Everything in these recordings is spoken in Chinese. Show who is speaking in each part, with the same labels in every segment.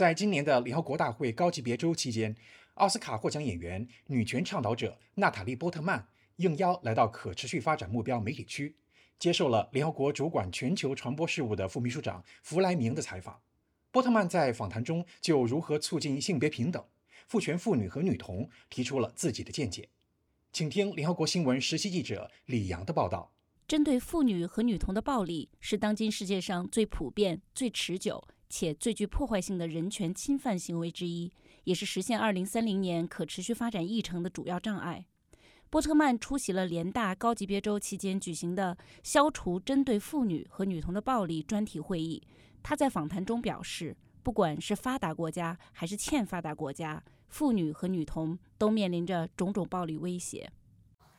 Speaker 1: 在今年的联合国大会高级别周期间，奥斯卡获奖演员、女权倡导者娜塔莉·波特曼应邀来到可持续发展目标媒体区，接受了联合国主管全球传播事务的副秘书长弗莱明的采访。波特曼在访谈中就如何促进性别平等、赋权妇女和女童提出了自己的见解。请听联合国新闻实习记者李阳的报道。
Speaker 2: 针对妇女和女童的暴力是当今世界上最普遍、最持久。且最具破坏性的人权侵犯行为之一，也是实现二零三零年可持续发展议程的主要障碍。波特曼出席了联大高级别周期间举行的消除针对妇女和女童的暴力专题会议。他在访谈中表示，不管是发达国家还是欠发达国家，妇女和女童都面临着种种暴力威胁。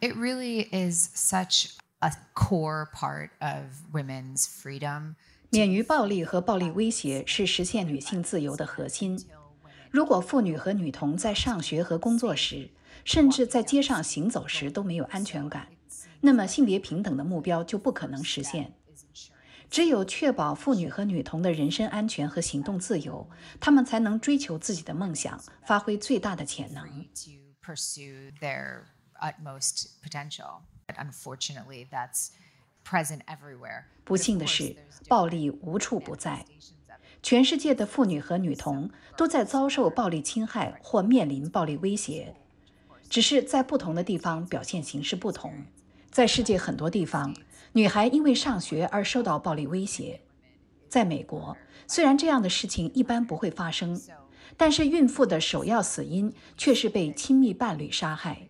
Speaker 3: It really is such a core part of women's freedom.
Speaker 4: 免于暴力和暴力威胁是实现女性自由的核心。如果妇女和女童在上学和工作时，甚至在街上行走时都没有安全感，那么性别平等的目标就不可能实现。只有确保妇女和女童的人身安全和行动自由，她们才能追求自己的梦想，发挥最大的潜能。不幸的是，暴力无处不在。全世界的妇女和女童都在遭受暴力侵害或面临暴力威胁，只是在不同的地方表现形式不同。在世界很多地方，女孩因为上学而受到暴力威胁。在美国，虽然这样的事情一般不会发生，但是孕妇的首要死因却是被亲密伴侣杀害。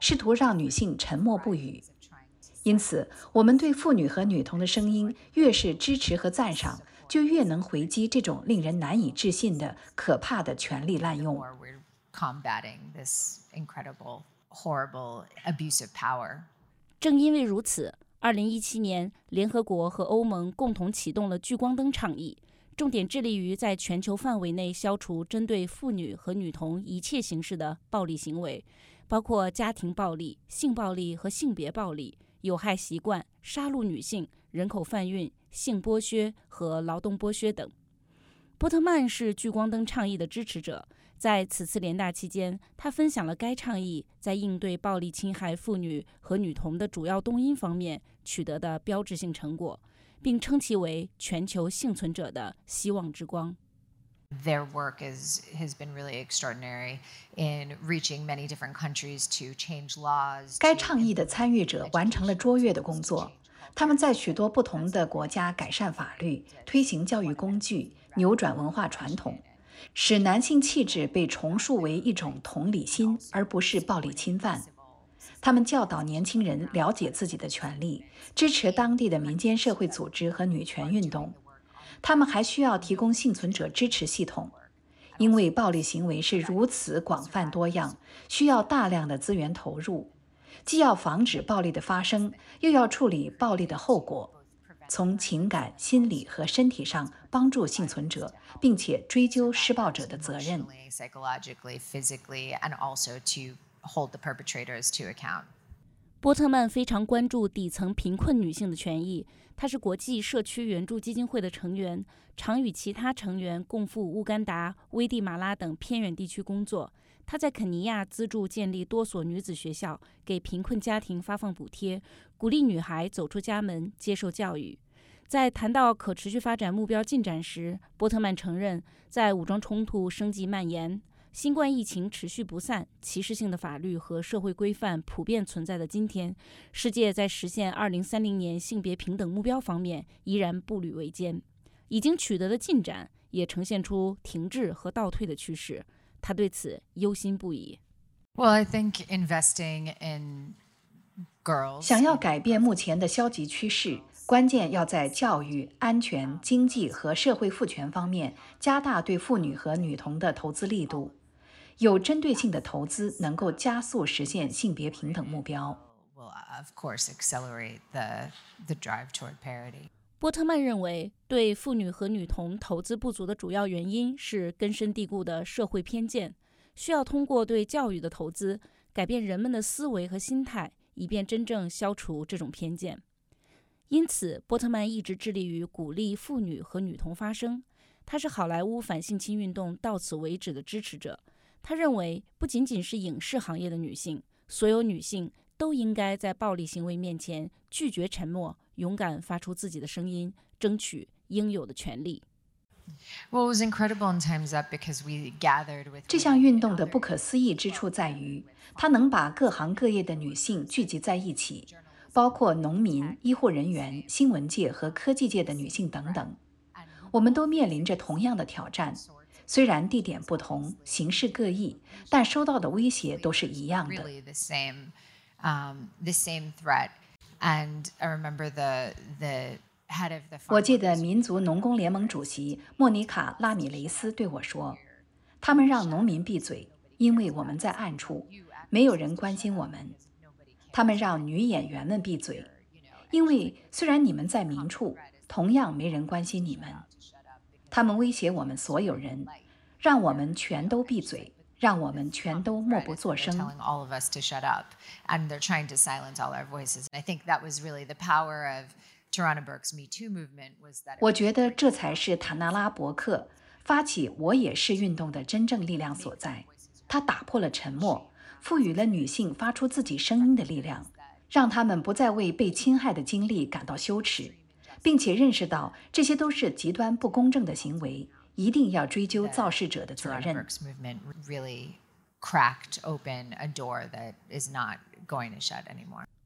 Speaker 4: 试图让女性沉默不语。因此，我们对妇女和女童的声音越是支持和赞赏，就越能回击这种令人难以置信的可怕的权力滥用。
Speaker 2: 正因为如此，2017年，联合国和欧盟共同启动了聚光灯倡议，重点致力于在全球范围内消除针对妇女和女童一切形式的暴力行为，包括家庭暴力、性暴力和性别暴力。有害习惯、杀戮女性、人口贩运、性剥削和劳动剥削等。波特曼是聚光灯倡议的支持者，在此次联大期间，他分享了该倡议在应对暴力侵害妇女和女童的主要动因方面取得的标志性成果，并称其为全球幸存者的希望之光。
Speaker 3: Their work is has been really extraordinary in reaching many different countries to change laws.
Speaker 4: 该倡议的参与者完成了卓越的工作。他们在许多不同的国家改善法律、推行教育工具、扭转文化传统，使男性气质被重塑为一种同理心，而不是暴力侵犯。他们教导年轻人了解自己的权利，支持当地的民间社会组织和女权运动。他们还需要提供幸存者支持系统，因为暴力行为是如此广泛多样，需要大量的资源投入，既要防止暴力的发生，又要处理暴力的后果，从情感、心理和身体上帮助幸存者，并且追究施暴者的责任。
Speaker 2: 波特曼非常关注底层贫困女性的权益。她是国际社区援助基金会的成员，常与其他成员共赴乌干达、危地马拉等偏远地区工作。她在肯尼亚资助建立多所女子学校，给贫困家庭发放补贴，鼓励女孩走出家门接受教育。在谈到可持续发展目标进展时，波特曼承认，在武装冲突升级蔓延。新冠疫情持续不散，歧视性的法律和社会规范普遍存在的今天，世界在实现2030年性别平等目标方面依然步履维艰，已经取得的进展也呈现出停滞和倒退的趋势。他对此忧心不已。
Speaker 3: Well, I think investing in girls
Speaker 4: 想要改变目前的消极趋势，关键要在教育、安全、经济和社会赋权方面加大对妇女和女童的投资力度。有针对性的投资能够加速实现性别平等目标。
Speaker 2: 波特曼认为，对妇女和女童投资不足的主要原因是根深蒂固的社会偏见，需要通过对教育的投资改变人们的思维和心态，以便真正消除这种偏见。因此，波特曼一直致力于鼓励妇女和女童发声。他是好莱坞反性侵运动到此为止的支持者。他认为，不仅仅是影视行业的女性，所有女性都应该在暴力行为面前拒绝沉默，勇敢发出自己的声音，争取应有的权利。
Speaker 4: 这项运动的不可思议之处在于，它能把各行各业的女性聚集在一起。包括农民、医护人员、新闻界和科技界的女性等等，我们都面临着同样的挑战。虽然地点不同、形式各异，但收到的威胁都是一样的。我记得民族农工联盟主席莫妮卡·拉米雷斯对我说：“他们让农民闭嘴，因为我们在暗处，没有人关心我们。”他们让女演员们闭嘴，因为虽然你们在明处，同样没人关心你们。他们威胁我们所有人，让我们全都闭嘴，让我们全都默不作声。我觉得这才是塔纳拉伯克发起“我也是”运动的真正力量所在。他打破了沉默。赋予了女性发出自己声音的力量，让她们不再为被侵害的经历感到羞耻，并且认识到这些都是极端不公正的行为，一定要追究肇事者的责任。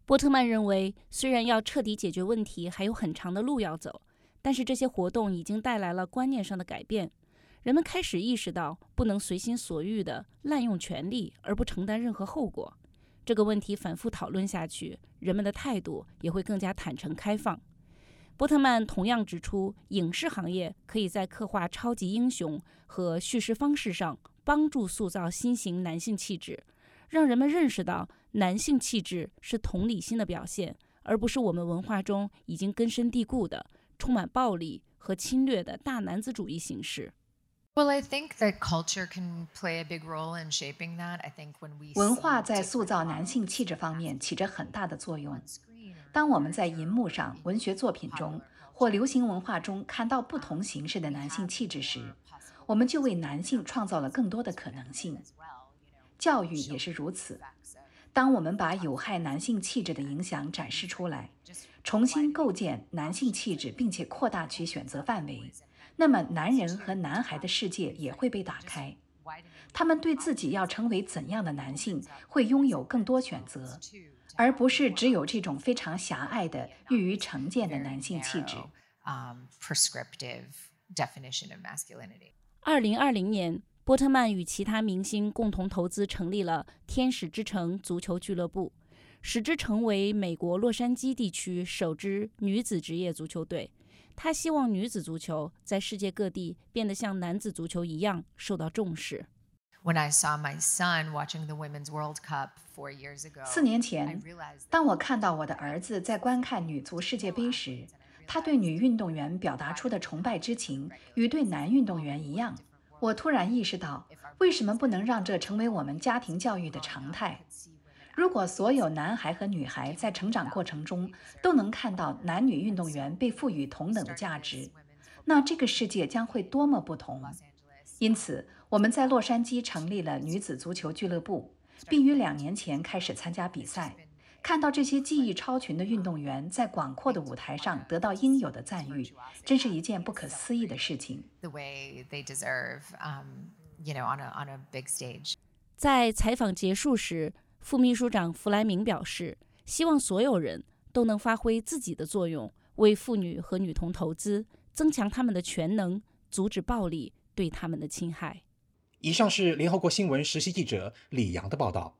Speaker 2: 波特曼认为，虽然要彻底解决问题还有很长的路要走，但是这些活动已经带来了观念上的改变。人们开始意识到不能随心所欲地滥用权力而不承担任何后果。这个问题反复讨论下去，人们的态度也会更加坦诚开放。波特曼同样指出，影视行业可以在刻画超级英雄和叙事方式上帮助塑造新型男性气质，让人们认识到男性气质是同理心的表现，而不是我们文化中已经根深蒂固的充满暴力和侵略的大男子主义形式。
Speaker 4: 文化在塑造男性气质方面起着很大的作用。当我们在银幕上、文学作品中或流行文化中看到不同形式的男性气质时，我们就为男性创造了更多的可能性。教育也是如此。当我们把有害男性气质的影响展示出来，重新构建男性气质，并且扩大其选择范围。那么，男人和男孩的世界也会被打开，他们对自己要成为怎样的男性会拥有更多选择，而不是只有这种非常狭隘的、易于成见的男性气质。
Speaker 2: 二零二零年，波特曼与其他明星共同投资成立了天使之城足球俱乐部，使之成为美国洛杉矶地区首支女子职业足球队。他希望女子足球在世界各地变得像男子足球一样受到重视。
Speaker 4: 四年前，当我看到我的儿子在观看女足世界杯时，他对女运动员表达出的崇拜之情与对男运动员一样，我突然意识到，为什么不能让这成为我们家庭教育的常态？如果所有男孩和女孩在成长过程中都能看到男女运动员被赋予同等的价值，那这个世界将会多么不同！因此，我们在洛杉矶成立了女子足球俱乐部，并于两年前开始参加比赛。看到这些技艺超群的运动员在广阔的舞台上得到应有的赞誉，真是一件不可思议的事情。
Speaker 2: 在采访结束时。副秘书长弗莱明表示，希望所有人都能发挥自己的作用，为妇女和女童投资，增强他们的全能，阻止暴力对他们的侵害。
Speaker 1: 以上是联合国新闻实习记者李阳的报道。